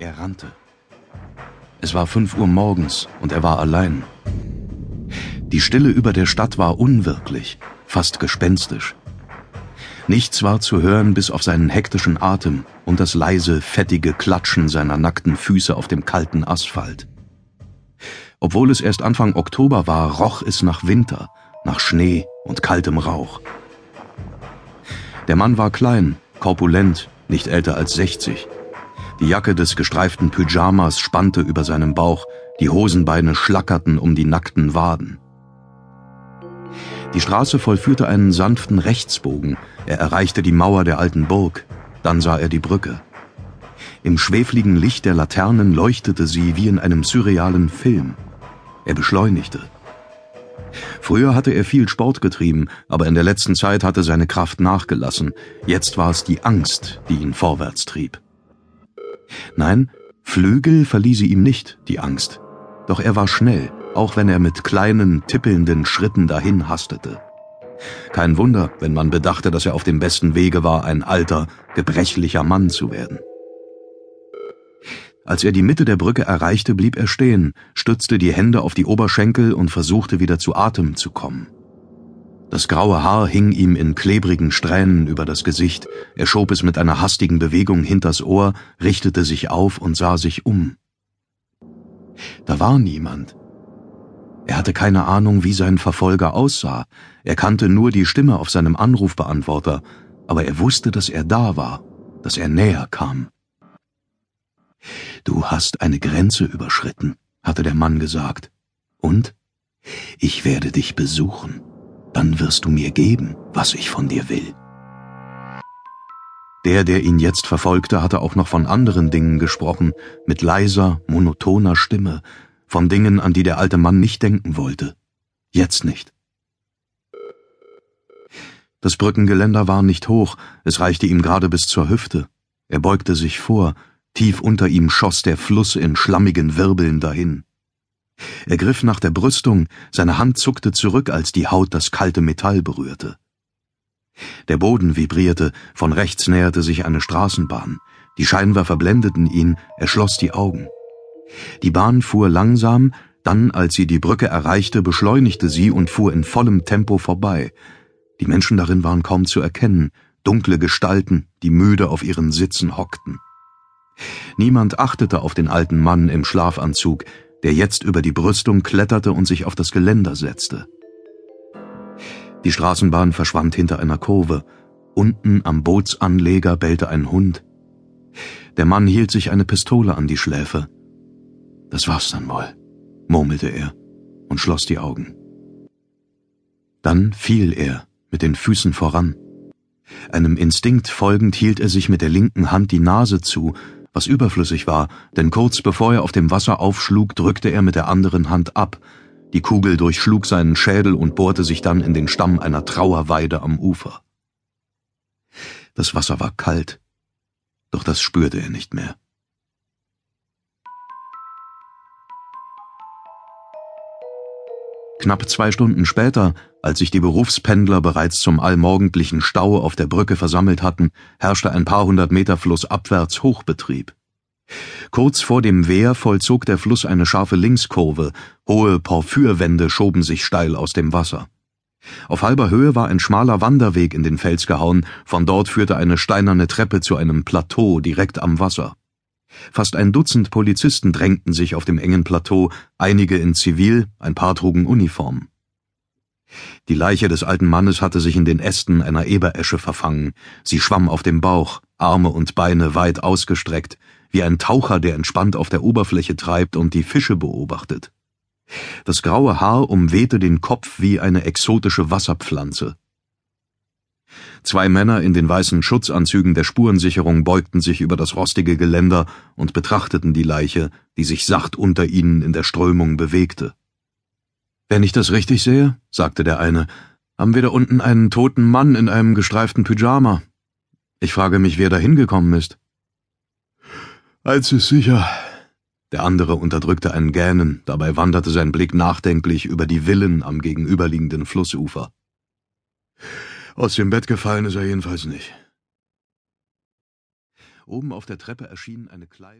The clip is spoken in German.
Er rannte. Es war fünf Uhr morgens und er war allein. Die Stille über der Stadt war unwirklich, fast gespenstisch. Nichts war zu hören bis auf seinen hektischen Atem und das leise, fettige Klatschen seiner nackten Füße auf dem kalten Asphalt. Obwohl es erst Anfang Oktober war, roch es nach Winter, nach Schnee und kaltem Rauch. Der Mann war klein, korpulent, nicht älter als 60. Die Jacke des gestreiften Pyjamas spannte über seinem Bauch, die Hosenbeine schlackerten um die nackten Waden. Die Straße vollführte einen sanften Rechtsbogen, er erreichte die Mauer der alten Burg, dann sah er die Brücke. Im schwefligen Licht der Laternen leuchtete sie wie in einem surrealen Film. Er beschleunigte. Früher hatte er viel Sport getrieben, aber in der letzten Zeit hatte seine Kraft nachgelassen. Jetzt war es die Angst, die ihn vorwärts trieb. Nein, Flügel verlieh sie ihm nicht, die Angst. Doch er war schnell, auch wenn er mit kleinen, tippelnden Schritten dahin hastete. Kein Wunder, wenn man bedachte, dass er auf dem besten Wege war, ein alter, gebrechlicher Mann zu werden. Als er die Mitte der Brücke erreichte, blieb er stehen, stützte die Hände auf die Oberschenkel und versuchte wieder zu Atem zu kommen. Das graue Haar hing ihm in klebrigen Strähnen über das Gesicht, er schob es mit einer hastigen Bewegung hinters Ohr, richtete sich auf und sah sich um. Da war niemand. Er hatte keine Ahnung, wie sein Verfolger aussah, er kannte nur die Stimme auf seinem Anrufbeantworter, aber er wusste, dass er da war, dass er näher kam. Du hast eine Grenze überschritten, hatte der Mann gesagt. Und? Ich werde dich besuchen. Dann wirst du mir geben, was ich von dir will. Der, der ihn jetzt verfolgte, hatte auch noch von anderen Dingen gesprochen, mit leiser, monotoner Stimme, von Dingen, an die der alte Mann nicht denken wollte. Jetzt nicht. Das Brückengeländer war nicht hoch, es reichte ihm gerade bis zur Hüfte. Er beugte sich vor, Tief unter ihm schoss der Fluss in schlammigen Wirbeln dahin. Er griff nach der Brüstung, seine Hand zuckte zurück, als die Haut das kalte Metall berührte. Der Boden vibrierte, von rechts näherte sich eine Straßenbahn. Die Scheinwerfer blendeten ihn, er schloss die Augen. Die Bahn fuhr langsam, dann, als sie die Brücke erreichte, beschleunigte sie und fuhr in vollem Tempo vorbei. Die Menschen darin waren kaum zu erkennen, dunkle Gestalten, die müde auf ihren Sitzen hockten. Niemand achtete auf den alten Mann im Schlafanzug, der jetzt über die Brüstung kletterte und sich auf das Geländer setzte. Die Straßenbahn verschwand hinter einer Kurve. Unten am Bootsanleger bellte ein Hund. Der Mann hielt sich eine Pistole an die Schläfe. Das war's dann wohl, murmelte er und schloss die Augen. Dann fiel er mit den Füßen voran. Einem Instinkt folgend hielt er sich mit der linken Hand die Nase zu was überflüssig war, denn kurz bevor er auf dem Wasser aufschlug, drückte er mit der anderen Hand ab. Die Kugel durchschlug seinen Schädel und bohrte sich dann in den Stamm einer Trauerweide am Ufer. Das Wasser war kalt, doch das spürte er nicht mehr. Knapp zwei Stunden später, als sich die Berufspendler bereits zum allmorgendlichen Stau auf der Brücke versammelt hatten, herrschte ein paar hundert Meter flussabwärts Hochbetrieb. Kurz vor dem Wehr vollzog der Fluss eine scharfe Linkskurve, hohe Porphyrwände schoben sich steil aus dem Wasser. Auf halber Höhe war ein schmaler Wanderweg in den Fels gehauen, von dort führte eine steinerne Treppe zu einem Plateau direkt am Wasser. Fast ein Dutzend Polizisten drängten sich auf dem engen Plateau, einige in Zivil, ein paar trugen Uniform. Die Leiche des alten Mannes hatte sich in den Ästen einer Eberesche verfangen. Sie schwamm auf dem Bauch, Arme und Beine weit ausgestreckt, wie ein Taucher, der entspannt auf der Oberfläche treibt und die Fische beobachtet. Das graue Haar umwehte den Kopf wie eine exotische Wasserpflanze. Zwei Männer in den weißen Schutzanzügen der Spurensicherung beugten sich über das rostige Geländer und betrachteten die Leiche, die sich sacht unter ihnen in der Strömung bewegte. Wenn ich das richtig sehe, sagte der eine, haben wir da unten einen toten Mann in einem gestreiften Pyjama. Ich frage mich, wer da hingekommen ist. Eins ist sicher. Der andere unterdrückte ein Gähnen, dabei wanderte sein Blick nachdenklich über die Villen am gegenüberliegenden Flussufer. Aus dem Bett gefallen ist er jedenfalls nicht. Oben auf der Treppe erschien eine kleine